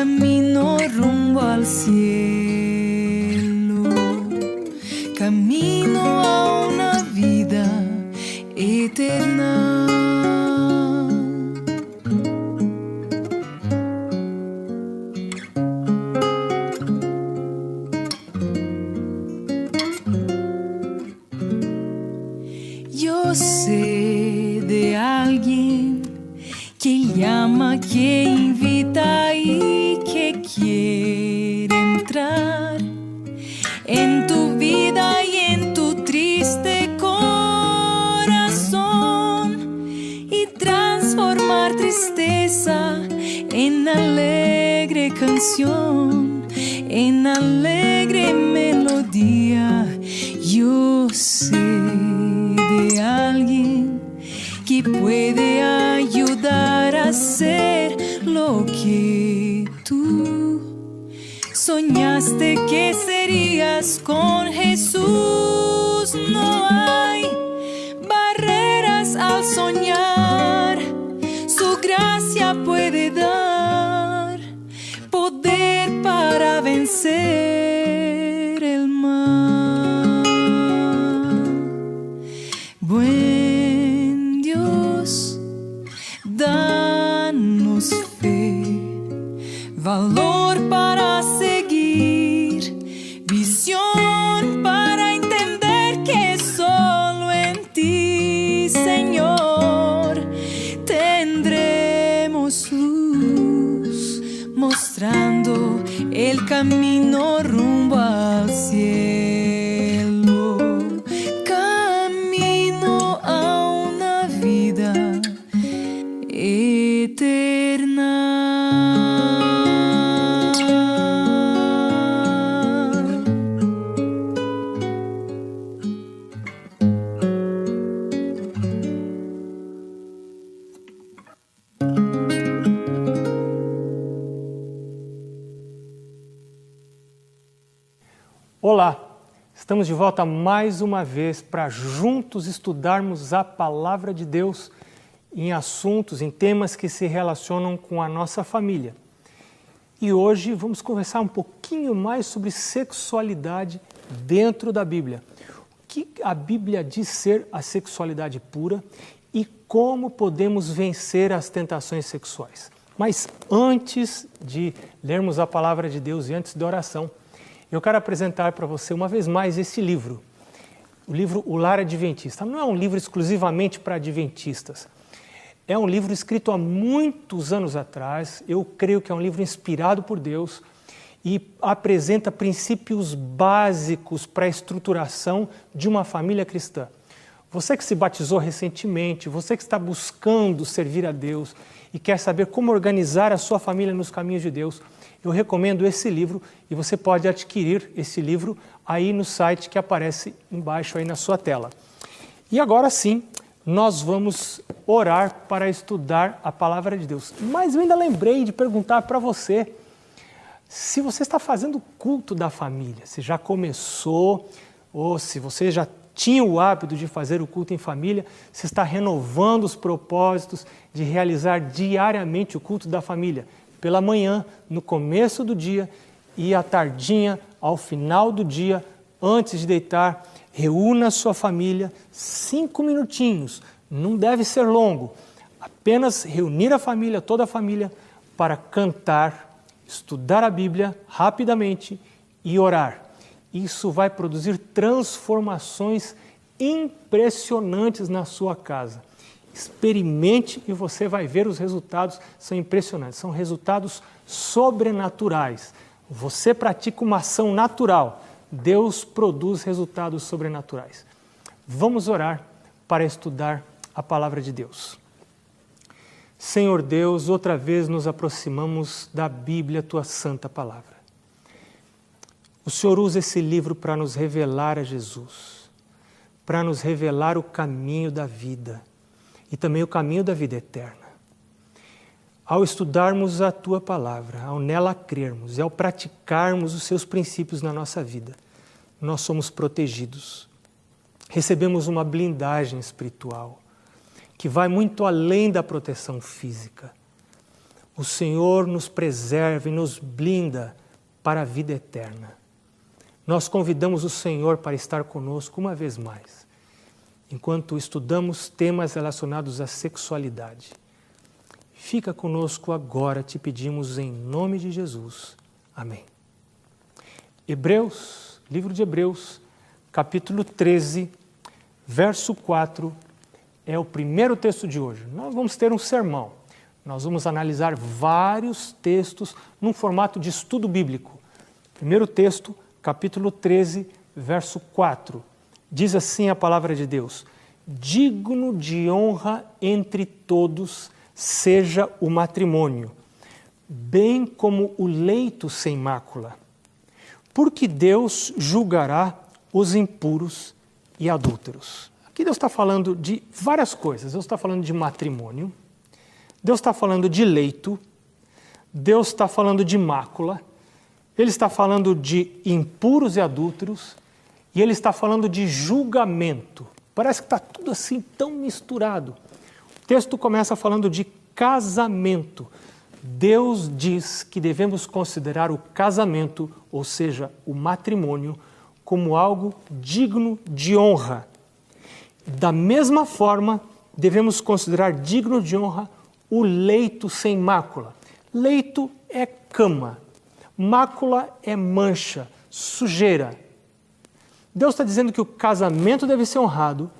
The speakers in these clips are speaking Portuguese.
camino llama, que invita y que quiere entrar en tu vida y en tu triste corazón y transformar tristeza en alegre canción, en alegre melodía. Yo sé de alguien que puede hacer lo que tú soñaste que serías con Jesús. No hay barreras al soñar, su gracia puede dar poder para vencer para seguir, visión para entender que solo en ti, Señor, tendremos luz, mostrando el camino estamos de volta mais uma vez para juntos estudarmos a Palavra de Deus em assuntos, em temas que se relacionam com a nossa família. E hoje vamos conversar um pouquinho mais sobre sexualidade dentro da Bíblia. O que a Bíblia diz ser a sexualidade pura e como podemos vencer as tentações sexuais. Mas antes de lermos a palavra de Deus e antes da oração, eu quero apresentar para você uma vez mais esse livro, o livro O Lar Adventista. Não é um livro exclusivamente para adventistas. É um livro escrito há muitos anos atrás. Eu creio que é um livro inspirado por Deus e apresenta princípios básicos para a estruturação de uma família cristã. Você que se batizou recentemente, você que está buscando servir a Deus e quer saber como organizar a sua família nos caminhos de Deus, eu recomendo esse livro e você pode adquirir esse livro aí no site que aparece embaixo aí na sua tela. E agora sim, nós vamos orar para estudar a palavra de Deus. Mas eu ainda lembrei de perguntar para você se você está fazendo culto da família, se já começou ou se você já tinha o hábito de fazer o culto em família, se está renovando os propósitos de realizar diariamente o culto da família, pela manhã, no começo do dia e à tardinha, ao final do dia, antes de deitar, reúna sua família, cinco minutinhos, não deve ser longo, apenas reunir a família, toda a família, para cantar, estudar a Bíblia rapidamente e orar isso vai produzir transformações impressionantes na sua casa. Experimente e você vai ver os resultados, são impressionantes, são resultados sobrenaturais. Você pratica uma ação natural, Deus produz resultados sobrenaturais. Vamos orar para estudar a palavra de Deus. Senhor Deus, outra vez nos aproximamos da Bíblia, tua santa palavra. O Senhor usa esse livro para nos revelar a Jesus, para nos revelar o caminho da vida e também o caminho da vida eterna. Ao estudarmos a tua palavra, ao nela crermos e ao praticarmos os seus princípios na nossa vida, nós somos protegidos. Recebemos uma blindagem espiritual que vai muito além da proteção física. O Senhor nos preserva e nos blinda para a vida eterna nós convidamos o Senhor para estar conosco uma vez mais, enquanto estudamos temas relacionados à sexualidade. Fica conosco agora, te pedimos em nome de Jesus. Amém. Hebreus, livro de Hebreus, capítulo 13, verso 4, é o primeiro texto de hoje. Nós vamos ter um sermão. Nós vamos analisar vários textos num formato de estudo bíblico. Primeiro texto, capítulo 13, verso 4. Diz assim a palavra de Deus: Digno de honra entre todos seja o matrimônio, bem como o leito sem mácula, porque Deus julgará os impuros e adúlteros. Aqui Deus está falando de várias coisas. Deus está falando de matrimônio, Deus está falando de leito, Deus está falando de mácula, ele está falando de impuros e adúlteros e ele está falando de julgamento. Parece que está tudo assim tão misturado. O texto começa falando de casamento. Deus diz que devemos considerar o casamento, ou seja, o matrimônio, como algo digno de honra. Da mesma forma, devemos considerar digno de honra o leito sem mácula. Leito é cama, Mácula é mancha, sujeira. Deus está dizendo que o casamento deve ser honrado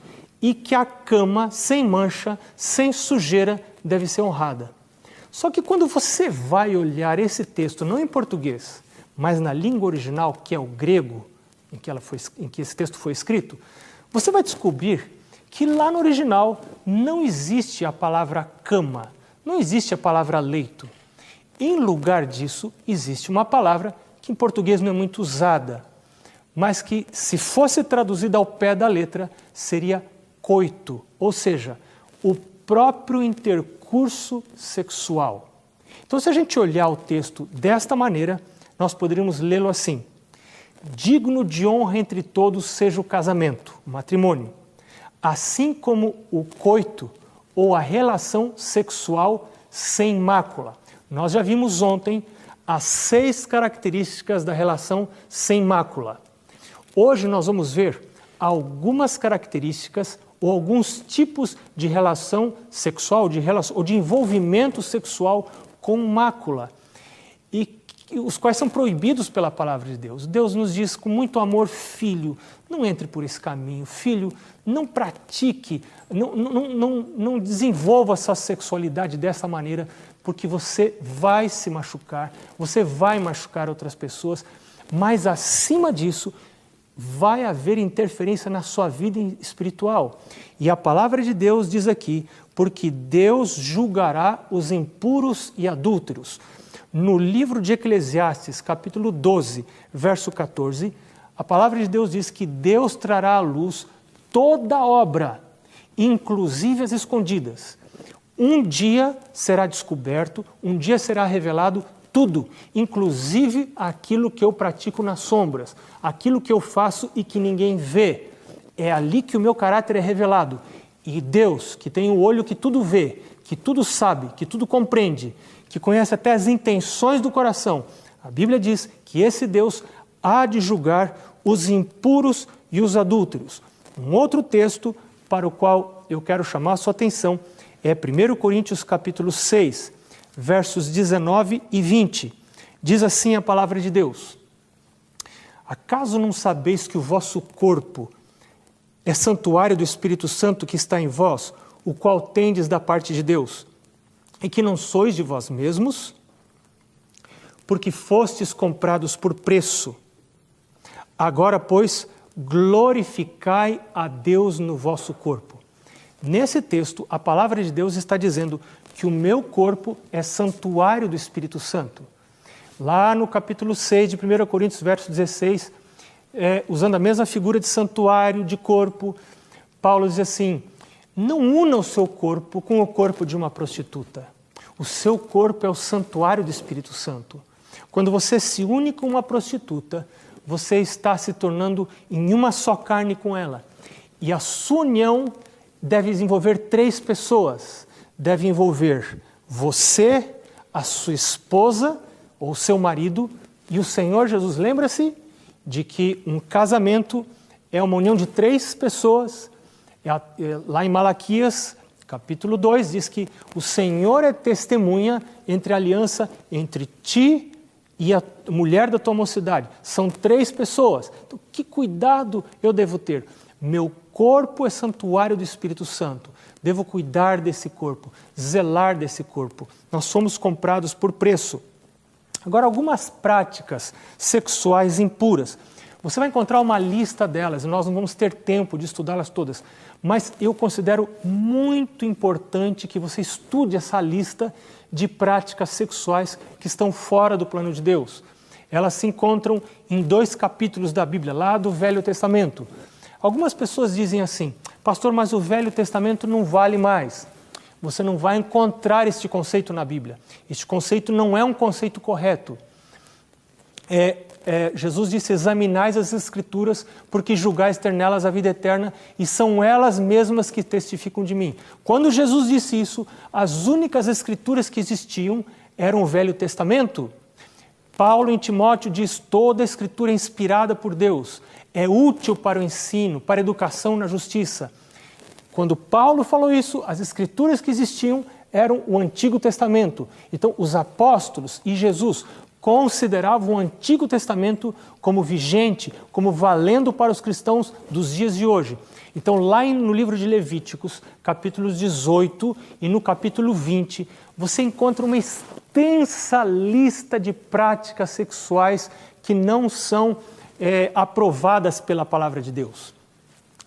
e que a cama sem mancha, sem sujeira, deve ser honrada. Só que quando você vai olhar esse texto, não em português, mas na língua original, que é o grego, em que, foi, em que esse texto foi escrito, você vai descobrir que lá no original não existe a palavra cama, não existe a palavra leito. Em lugar disso, existe uma palavra que em português não é muito usada, mas que, se fosse traduzida ao pé da letra, seria coito, ou seja, o próprio intercurso sexual. Então, se a gente olhar o texto desta maneira, nós poderíamos lê-lo assim: Digno de honra entre todos seja o casamento, o matrimônio, assim como o coito ou a relação sexual sem mácula. Nós já vimos ontem as seis características da relação sem mácula. Hoje nós vamos ver algumas características ou alguns tipos de relação sexual de relação, ou de envolvimento sexual com mácula. E os quais são proibidos pela palavra de Deus. Deus nos diz com muito amor, filho, não entre por esse caminho, filho, não pratique, não, não, não, não desenvolva a sua sexualidade dessa maneira, porque você vai se machucar, você vai machucar outras pessoas, mas acima disso, vai haver interferência na sua vida espiritual. E a palavra de Deus diz aqui: porque Deus julgará os impuros e adúlteros. No livro de Eclesiastes, capítulo 12, verso 14, a palavra de Deus diz que Deus trará à luz toda obra, inclusive as escondidas. Um dia será descoberto, um dia será revelado tudo, inclusive aquilo que eu pratico nas sombras, aquilo que eu faço e que ninguém vê. é ali que o meu caráter é revelado. E Deus, que tem o olho que tudo vê, que tudo sabe, que tudo compreende, que conhece até as intenções do coração, a Bíblia diz que esse Deus há de julgar os impuros e os adúlteros. Um outro texto para o qual eu quero chamar a sua atenção é 1 Coríntios capítulo 6, versos 19 e 20. Diz assim a palavra de Deus: Acaso não sabeis que o vosso corpo é santuário do Espírito Santo que está em vós, o qual tendes da parte de Deus, e que não sois de vós mesmos? Porque fostes comprados por preço. Agora, pois, glorificai a Deus no vosso corpo. Nesse texto, a palavra de Deus está dizendo que o meu corpo é santuário do Espírito Santo. Lá no capítulo 6 de 1 Coríntios, verso 16, é, usando a mesma figura de santuário, de corpo, Paulo diz assim: não una o seu corpo com o corpo de uma prostituta. O seu corpo é o santuário do Espírito Santo. Quando você se une com uma prostituta, você está se tornando em uma só carne com ela. E a sua união deve envolver três pessoas. Deve envolver você, a sua esposa ou seu marido e o Senhor Jesus. Lembra-se de que um casamento é uma união de três pessoas. É é, lá em Malaquias, capítulo 2, diz que o Senhor é testemunha entre a aliança entre ti e a mulher da tua mocidade. São três pessoas. Então, que cuidado eu devo ter? Meu corpo é santuário do Espírito Santo. Devo cuidar desse corpo, zelar desse corpo. Nós somos comprados por preço. Agora, algumas práticas sexuais impuras. Você vai encontrar uma lista delas, nós não vamos ter tempo de estudá-las todas, mas eu considero muito importante que você estude essa lista de práticas sexuais que estão fora do plano de Deus. Elas se encontram em dois capítulos da Bíblia, lá do Velho Testamento. Algumas pessoas dizem assim, pastor, mas o Velho Testamento não vale mais. Você não vai encontrar este conceito na Bíblia. Este conceito não é um conceito correto. É, é, Jesus disse: examinais as Escrituras, porque julgais ter nelas a vida eterna, e são elas mesmas que testificam de mim. Quando Jesus disse isso, as únicas Escrituras que existiam eram o Velho Testamento. Paulo em Timóteo diz: toda a Escritura é inspirada por Deus é útil para o ensino, para a educação na justiça. Quando Paulo falou isso, as escrituras que existiam eram o Antigo Testamento. Então, os apóstolos e Jesus consideravam o Antigo Testamento como vigente, como valendo para os cristãos dos dias de hoje. Então, lá no livro de Levíticos, capítulos 18 e no capítulo 20, você encontra uma extensa lista de práticas sexuais que não são é, aprovadas pela palavra de Deus.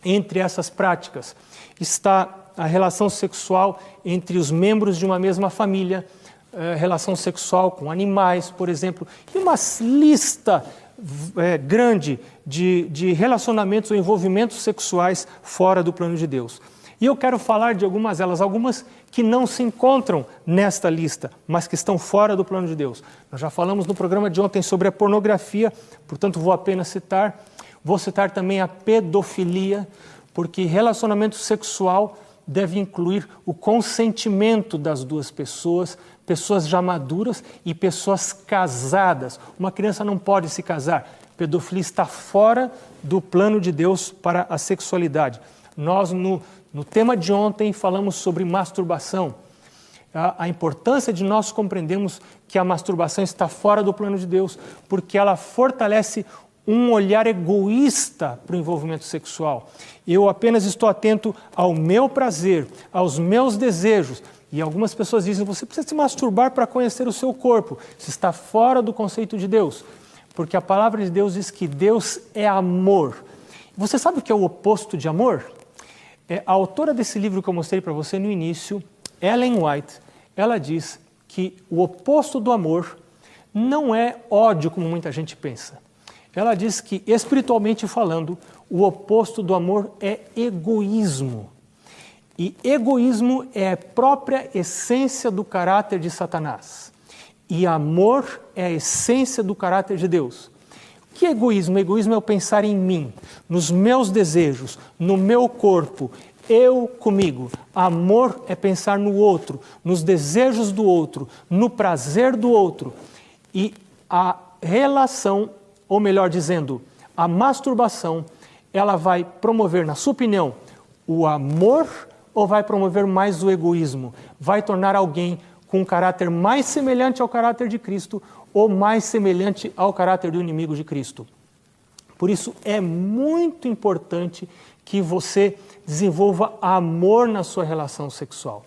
Entre essas práticas está a relação sexual entre os membros de uma mesma família, é, relação sexual com animais, por exemplo, e uma lista é, grande de, de relacionamentos ou envolvimentos sexuais fora do plano de Deus. E eu quero falar de algumas delas, algumas que não se encontram nesta lista, mas que estão fora do plano de Deus. Nós já falamos no programa de ontem sobre a pornografia, portanto vou apenas citar. Vou citar também a pedofilia, porque relacionamento sexual deve incluir o consentimento das duas pessoas, pessoas já maduras e pessoas casadas. Uma criança não pode se casar. Pedofilia está fora do plano de Deus para a sexualidade. Nós, no no tema de ontem falamos sobre masturbação. A, a importância de nós compreendermos que a masturbação está fora do plano de Deus, porque ela fortalece um olhar egoísta para o envolvimento sexual. Eu apenas estou atento ao meu prazer, aos meus desejos. E algumas pessoas dizem: você precisa se masturbar para conhecer o seu corpo. Isso está fora do conceito de Deus. Porque a palavra de Deus diz que Deus é amor. Você sabe o que é o oposto de amor? É, a autora desse livro que eu mostrei para você no início, Ellen White, ela diz que o oposto do amor não é ódio como muita gente pensa. Ela diz que, espiritualmente falando, o oposto do amor é egoísmo. E egoísmo é a própria essência do caráter de Satanás. E amor é a essência do caráter de Deus. Que egoísmo? Egoísmo é o pensar em mim, nos meus desejos, no meu corpo, eu comigo. Amor é pensar no outro, nos desejos do outro, no prazer do outro. E a relação, ou melhor dizendo, a masturbação, ela vai promover, na sua opinião, o amor ou vai promover mais o egoísmo? Vai tornar alguém com um caráter mais semelhante ao caráter de Cristo ou mais semelhante ao caráter do inimigo de Cristo? Por isso é muito importante que você desenvolva amor na sua relação sexual.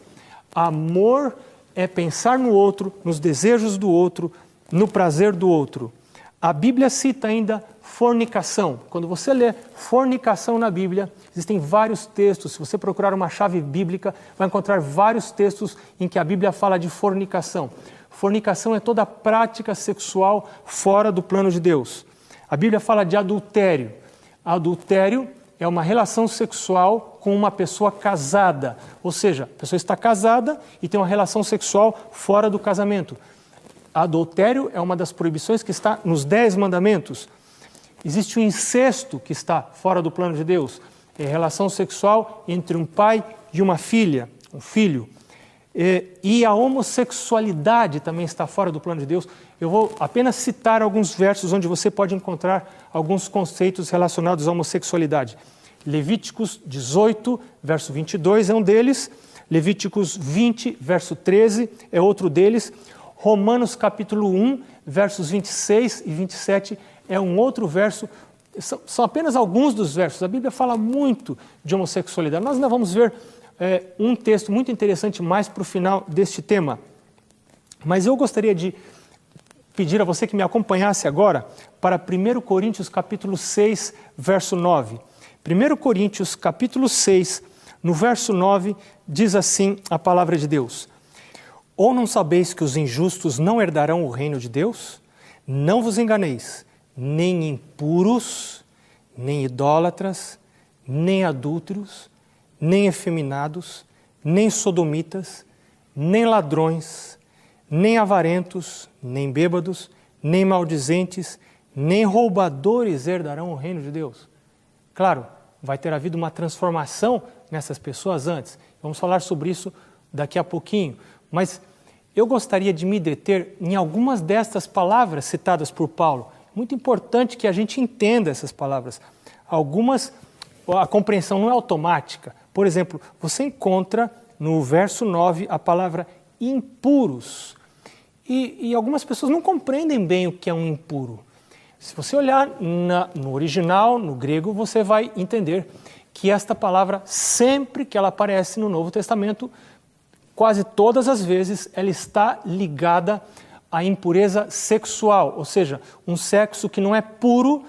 Amor é pensar no outro, nos desejos do outro, no prazer do outro. A Bíblia cita ainda fornicação. Quando você lê fornicação na Bíblia, existem vários textos. Se você procurar uma chave bíblica, vai encontrar vários textos em que a Bíblia fala de fornicação. Fornicação é toda prática sexual fora do plano de Deus. A Bíblia fala de adultério. Adultério é uma relação sexual com uma pessoa casada, ou seja, a pessoa está casada e tem uma relação sexual fora do casamento. Adultério é uma das proibições que está nos Dez Mandamentos. Existe o incesto que está fora do plano de Deus, é relação sexual entre um pai e uma filha, um filho. E a homossexualidade também está fora do plano de Deus. Eu vou apenas citar alguns versos onde você pode encontrar alguns conceitos relacionados à homossexualidade. Levíticos 18, verso 22 é um deles. Levíticos 20, verso 13 é outro deles. Romanos capítulo 1, versos 26 e 27 é um outro verso. São, apenas alguns dos versos. A Bíblia fala muito de homossexualidade. Nós ainda vamos ver é, um texto muito interessante mais para o final deste tema. Mas eu gostaria de pedir a você que me acompanhasse agora para 1 Coríntios capítulo 6, verso 9. 1 Coríntios capítulo 6, no verso 9, diz assim a palavra de Deus: Ou não sabeis que os injustos não herdarão o reino de Deus? Não vos enganeis, nem impuros, nem idólatras, nem adúlteros, nem efeminados, nem sodomitas, nem ladrões, nem avarentos, nem bêbados, nem maldizentes, nem roubadores herdarão o reino de Deus. Claro, vai ter havido uma transformação nessas pessoas antes. Vamos falar sobre isso daqui a pouquinho. Mas eu gostaria de me deter em algumas destas palavras citadas por Paulo. Muito importante que a gente entenda essas palavras. Algumas, a compreensão não é automática. Por exemplo, você encontra no verso 9 a palavra impuros. E, e algumas pessoas não compreendem bem o que é um impuro. Se você olhar na, no original, no grego, você vai entender que esta palavra, sempre que ela aparece no Novo Testamento, quase todas as vezes, ela está ligada à impureza sexual, ou seja, um sexo que não é puro,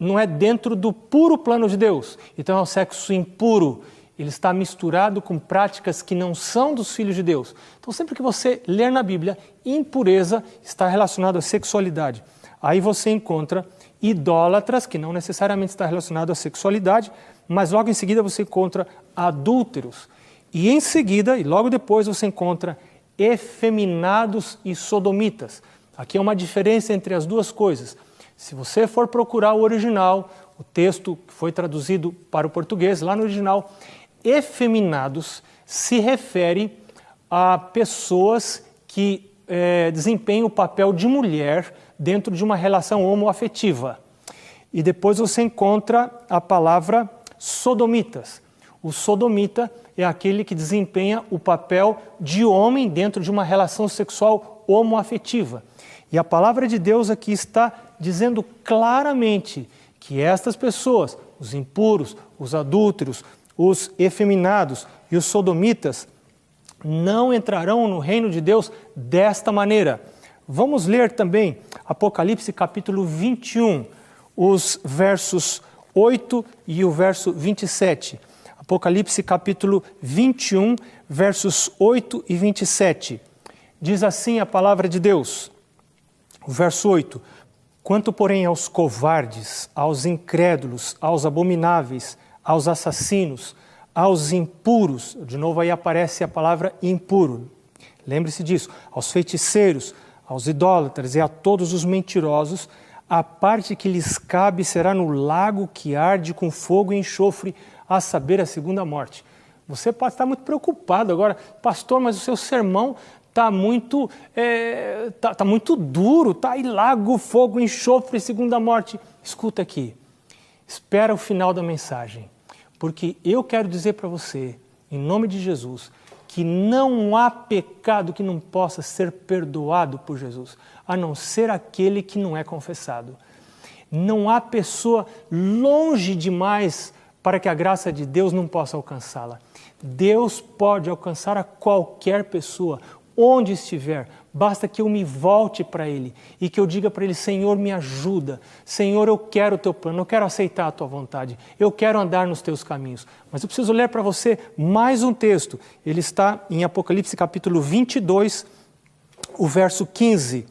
não é dentro do puro plano de Deus. Então é um sexo impuro ele está misturado com práticas que não são dos filhos de Deus. Então, sempre que você ler na Bíblia, impureza está relacionado à sexualidade. Aí você encontra idólatras, que não necessariamente está relacionado à sexualidade, mas logo em seguida você encontra adúlteros. E em seguida, e logo depois, você encontra efeminados e sodomitas. Aqui é uma diferença entre as duas coisas. Se você for procurar o original, o texto que foi traduzido para o português, lá no original, efeminados se refere a pessoas que é, desempenham o papel de mulher dentro de uma relação homoafetiva. E depois você encontra a palavra sodomitas. O sodomita é aquele que desempenha o papel de homem dentro de uma relação sexual homoafetiva. E a palavra de Deus aqui está dizendo claramente que estas pessoas, os impuros, os adúlteros, os efeminados e os sodomitas não entrarão no reino de Deus desta maneira. Vamos ler também Apocalipse capítulo 21, os versos 8 e o verso 27. Apocalipse capítulo 21, versos 8 e 27. Diz assim a palavra de Deus. O verso 8: Quanto, porém, aos covardes, aos incrédulos, aos abomináveis, aos assassinos, aos impuros, de novo aí aparece a palavra impuro, lembre-se disso, aos feiticeiros, aos idólatras e a todos os mentirosos, a parte que lhes cabe será no lago que arde com fogo e enxofre, a saber, a segunda morte. Você pode estar muito preocupado agora, pastor, mas o seu sermão está muito, é, tá, tá muito duro, está aí lago, fogo, enxofre, segunda morte. Escuta aqui, espera o final da mensagem, porque eu quero dizer para você, em nome de Jesus, que não há pecado que não possa ser perdoado por Jesus, a não ser aquele que não é confessado. Não há pessoa longe demais para que a graça de Deus não possa alcançá-la. Deus pode alcançar a qualquer pessoa onde estiver, basta que eu me volte para Ele e que eu diga para Ele: Senhor, me ajuda, Senhor, eu quero o teu plano, eu quero aceitar a tua vontade, eu quero andar nos teus caminhos. Mas eu preciso ler para você mais um texto, ele está em Apocalipse capítulo 22, o verso 15.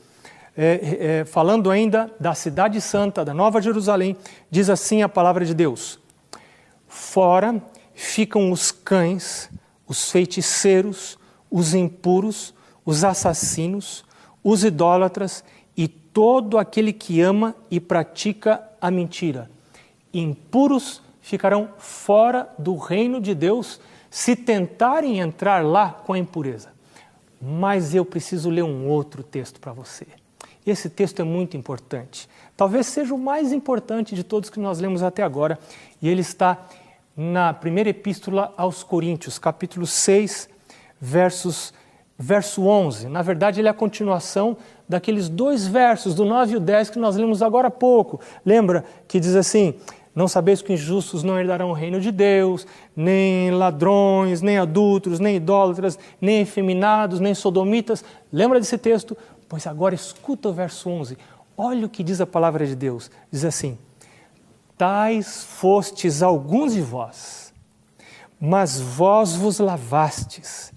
É, é, falando ainda da cidade santa, da Nova Jerusalém, diz assim a palavra de Deus: Fora ficam os cães, os feiticeiros, os impuros, os assassinos, os idólatras e todo aquele que ama e pratica a mentira. Impuros ficarão fora do reino de Deus se tentarem entrar lá com a impureza. Mas eu preciso ler um outro texto para você. Esse texto é muito importante. Talvez seja o mais importante de todos que nós lemos até agora, e ele está na primeira epístola aos Coríntios, capítulo 6, versos, verso 11. Na verdade, ele é a continuação daqueles dois versos, do 9 e o 10, que nós lemos agora há pouco. Lembra que diz assim: Não sabeis que injustos não herdarão o reino de Deus, nem ladrões, nem adultos, nem idólatras, nem efeminados, nem sodomitas. Lembra desse texto? Pois agora escuta o verso 11. Olha o que diz a palavra de Deus. Diz assim: Tais fostes alguns de vós, mas vós vos lavastes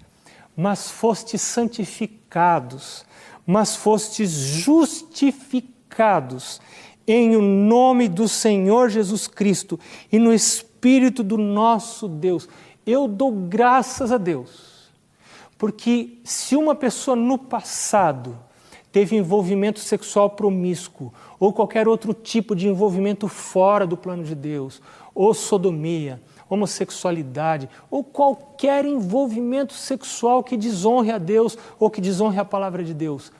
mas fostes santificados, mas fostes justificados em o nome do Senhor Jesus Cristo e no Espírito do nosso Deus. Eu dou graças a Deus, porque se uma pessoa no passado teve envolvimento sexual promíscuo ou qualquer outro tipo de envolvimento fora do plano de Deus, ou sodomia, homossexualidade ou qualquer envolvimento sexual que desonre a Deus ou que desonre a palavra de Deus,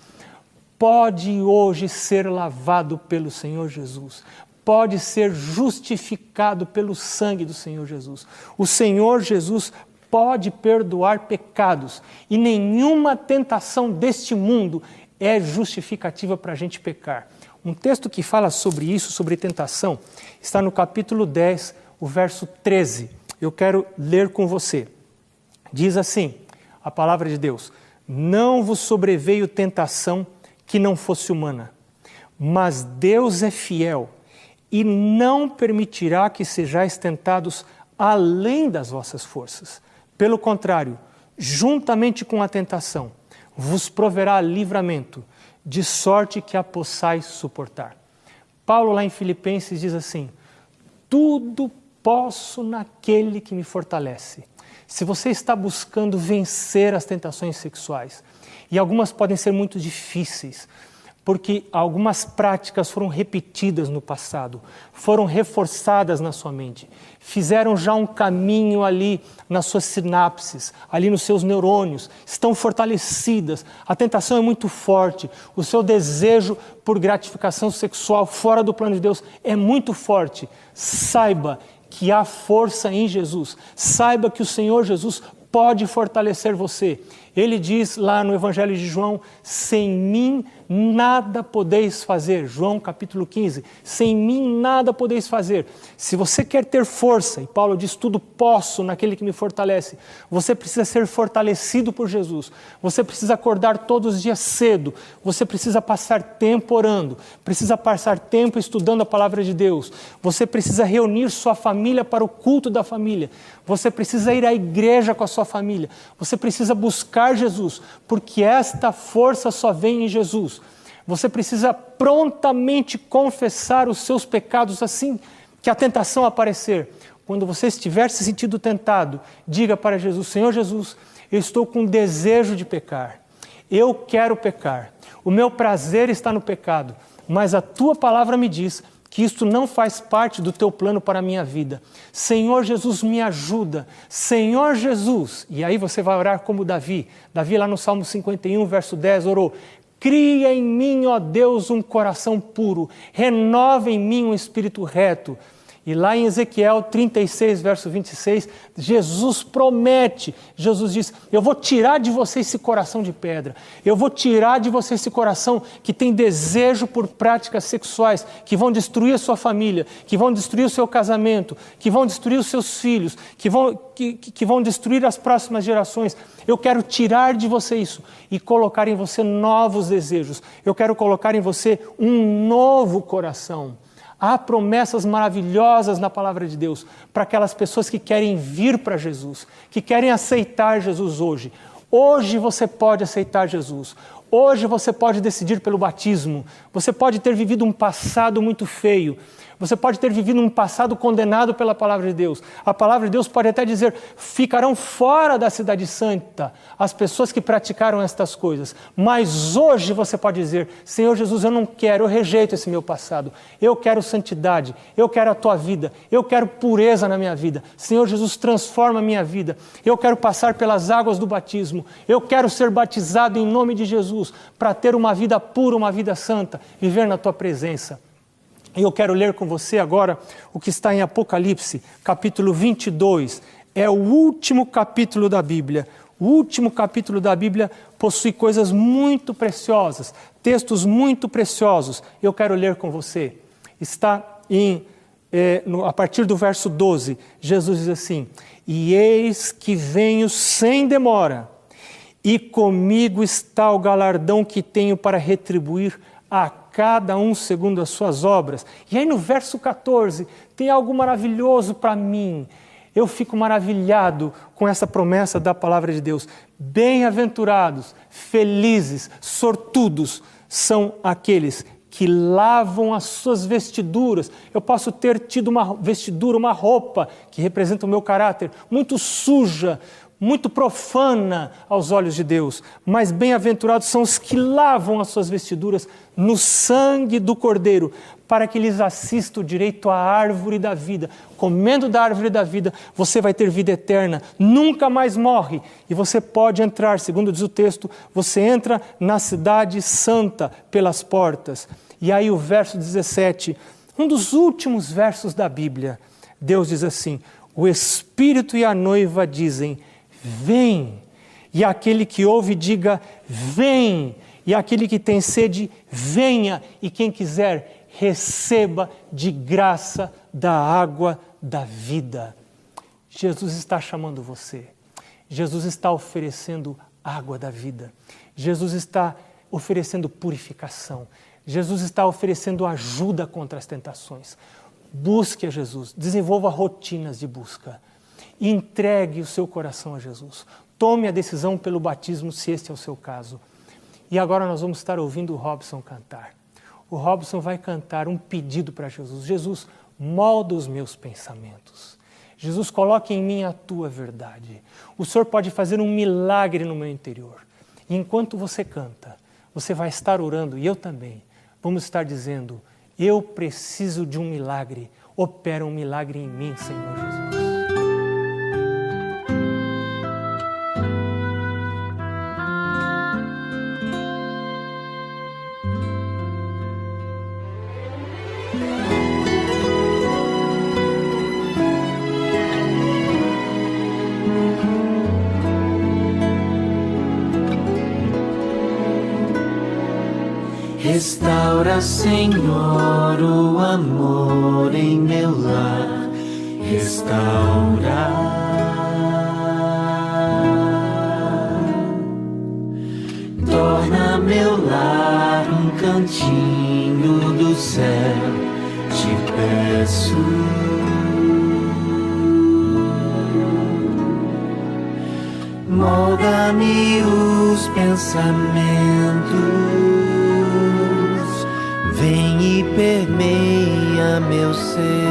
pode hoje ser lavado pelo Senhor Jesus. Pode ser justificado pelo sangue do Senhor Jesus. O Senhor Jesus pode perdoar pecados e nenhuma tentação deste mundo é justificativa para a gente pecar. Um texto que fala sobre isso, sobre tentação, está no capítulo 10, o verso 13. Eu quero ler com você. Diz assim: a palavra de Deus: Não vos sobreveio tentação que não fosse humana, mas Deus é fiel e não permitirá que sejais tentados além das vossas forças. Pelo contrário, juntamente com a tentação, vos proverá livramento, de sorte que a possais suportar. Paulo, lá em Filipenses, diz assim: Tudo posso naquele que me fortalece. Se você está buscando vencer as tentações sexuais, e algumas podem ser muito difíceis, porque algumas práticas foram repetidas no passado, foram reforçadas na sua mente, fizeram já um caminho ali nas suas sinapses, ali nos seus neurônios, estão fortalecidas. A tentação é muito forte, o seu desejo por gratificação sexual fora do plano de Deus é muito forte. Saiba que há força em Jesus. Saiba que o Senhor Jesus pode fortalecer você. Ele diz lá no Evangelho de João: sem mim nada podeis fazer. João capítulo 15: sem mim nada podeis fazer. Se você quer ter força, e Paulo diz: tudo posso naquele que me fortalece, você precisa ser fortalecido por Jesus. Você precisa acordar todos os dias cedo. Você precisa passar tempo orando. Precisa passar tempo estudando a palavra de Deus. Você precisa reunir sua família para o culto da família. Você precisa ir à igreja com a sua família. Você precisa buscar Jesus, porque esta força só vem em Jesus. Você precisa prontamente confessar os seus pecados assim que a tentação aparecer. Quando você estiver se sentindo tentado, diga para Jesus: Senhor Jesus, eu estou com desejo de pecar. Eu quero pecar. O meu prazer está no pecado, mas a tua palavra me diz que isto não faz parte do teu plano para a minha vida. Senhor Jesus, me ajuda. Senhor Jesus. E aí você vai orar como Davi. Davi, lá no Salmo 51, verso 10, orou: Cria em mim, ó Deus, um coração puro, renova em mim um espírito reto. E lá em Ezequiel 36, verso 26, Jesus promete, Jesus diz: Eu vou tirar de você esse coração de pedra, eu vou tirar de você esse coração que tem desejo por práticas sexuais, que vão destruir a sua família, que vão destruir o seu casamento, que vão destruir os seus filhos, que vão, que, que vão destruir as próximas gerações. Eu quero tirar de você isso e colocar em você novos desejos, eu quero colocar em você um novo coração. Há promessas maravilhosas na palavra de Deus para aquelas pessoas que querem vir para Jesus, que querem aceitar Jesus hoje. Hoje você pode aceitar Jesus. Hoje você pode decidir pelo batismo. Você pode ter vivido um passado muito feio. Você pode ter vivido um passado condenado pela palavra de Deus. A palavra de Deus pode até dizer: ficarão fora da cidade santa as pessoas que praticaram estas coisas. Mas hoje você pode dizer: Senhor Jesus, eu não quero, eu rejeito esse meu passado. Eu quero santidade, eu quero a tua vida, eu quero pureza na minha vida. Senhor Jesus, transforma a minha vida. Eu quero passar pelas águas do batismo. Eu quero ser batizado em nome de Jesus para ter uma vida pura, uma vida santa, viver na tua presença. E eu quero ler com você agora o que está em Apocalipse, capítulo 22. É o último capítulo da Bíblia. O último capítulo da Bíblia possui coisas muito preciosas, textos muito preciosos. Eu quero ler com você. Está em, é, no, a partir do verso 12, Jesus diz assim: E eis que venho sem demora, e comigo está o galardão que tenho para retribuir a cada um segundo as suas obras. E aí no verso 14 tem algo maravilhoso para mim. Eu fico maravilhado com essa promessa da palavra de Deus. Bem-aventurados, felizes, sortudos são aqueles que lavam as suas vestiduras. Eu posso ter tido uma vestidura, uma roupa que representa o meu caráter, muito suja, muito profana aos olhos de Deus, mas bem-aventurados são os que lavam as suas vestiduras no sangue do Cordeiro, para que lhes assista o direito à árvore da vida. Comendo da árvore da vida, você vai ter vida eterna, nunca mais morre, e você pode entrar, segundo diz o texto, você entra na cidade santa pelas portas. E aí o verso 17, um dos últimos versos da Bíblia, Deus diz assim: O Espírito e a noiva dizem: Vem. E aquele que ouve, diga: Vem. E aquele que tem sede, venha. E quem quiser, receba de graça da água da vida. Jesus está chamando você. Jesus está oferecendo água da vida. Jesus está oferecendo purificação. Jesus está oferecendo ajuda contra as tentações. Busque a Jesus, desenvolva rotinas de busca entregue o seu coração a Jesus. Tome a decisão pelo batismo, se este é o seu caso. E agora nós vamos estar ouvindo o Robson cantar. O Robson vai cantar um pedido para Jesus: Jesus, molda os meus pensamentos. Jesus, coloque em mim a tua verdade. O Senhor pode fazer um milagre no meu interior. E enquanto você canta, você vai estar orando, e eu também, vamos estar dizendo: Eu preciso de um milagre. Opera um milagre em mim, Senhor Jesus. Restaura, Senhor, o amor em meu lar. Restaura. Torna meu lar um cantinho do céu. Te peço. Molda-me os pensamentos permeia meu ser,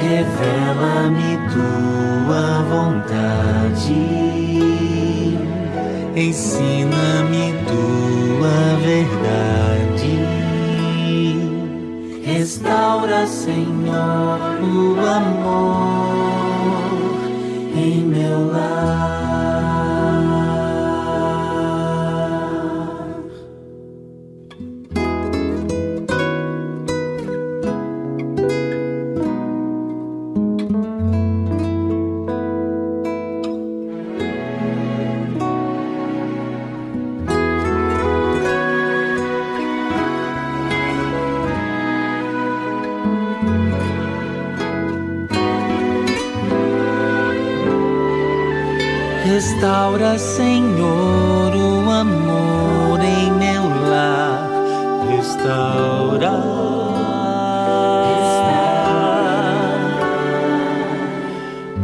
revela-me tua vontade, ensina-me tua verdade. Restaura, Senhor, o amor em meu lar. Restaura, Senhor, o amor em meu lar. Restaura.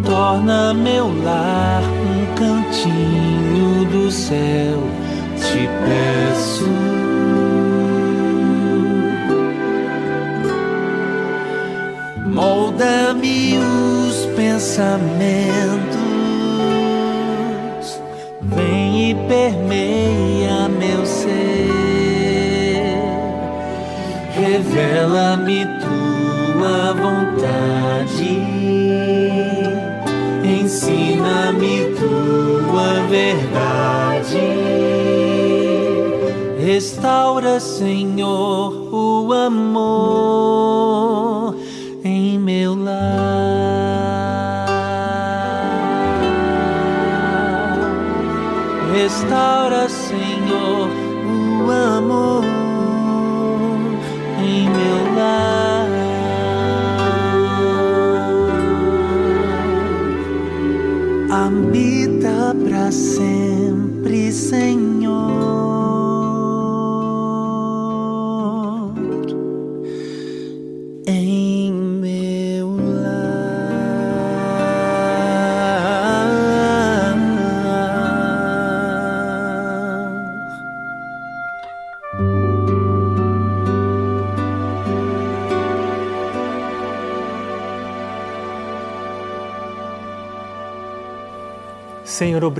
Torna meu lar um cantinho do céu. Te peço. Molda-me os pensamentos permeia meu ser. Revela-me tua vontade, ensina-me tua verdade. Restaura, Senhor, o amor em meu lar. Restaura, Senhor, o amor em meu lar. Habita para sempre, Senhor,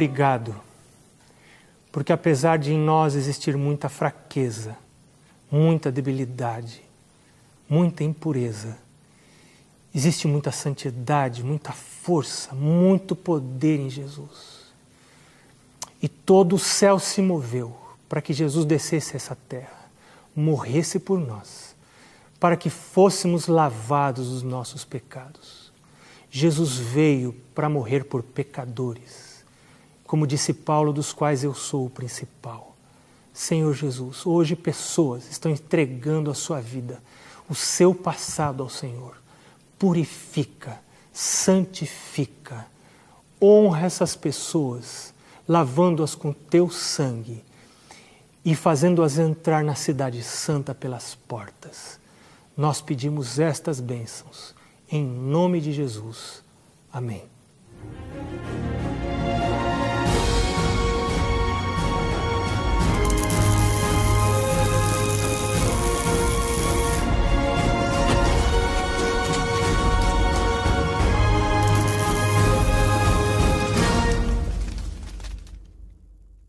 obrigado, porque apesar de em nós existir muita fraqueza, muita debilidade, muita impureza, existe muita santidade, muita força, muito poder em Jesus. E todo o céu se moveu para que Jesus descesse a essa terra, morresse por nós, para que fôssemos lavados dos nossos pecados. Jesus veio para morrer por pecadores como disse Paulo, dos quais eu sou o principal. Senhor Jesus, hoje pessoas estão entregando a sua vida, o seu passado ao Senhor. Purifica, santifica, honra essas pessoas, lavando-as com teu sangue e fazendo-as entrar na Cidade Santa pelas portas. Nós pedimos estas bênçãos, em nome de Jesus. Amém.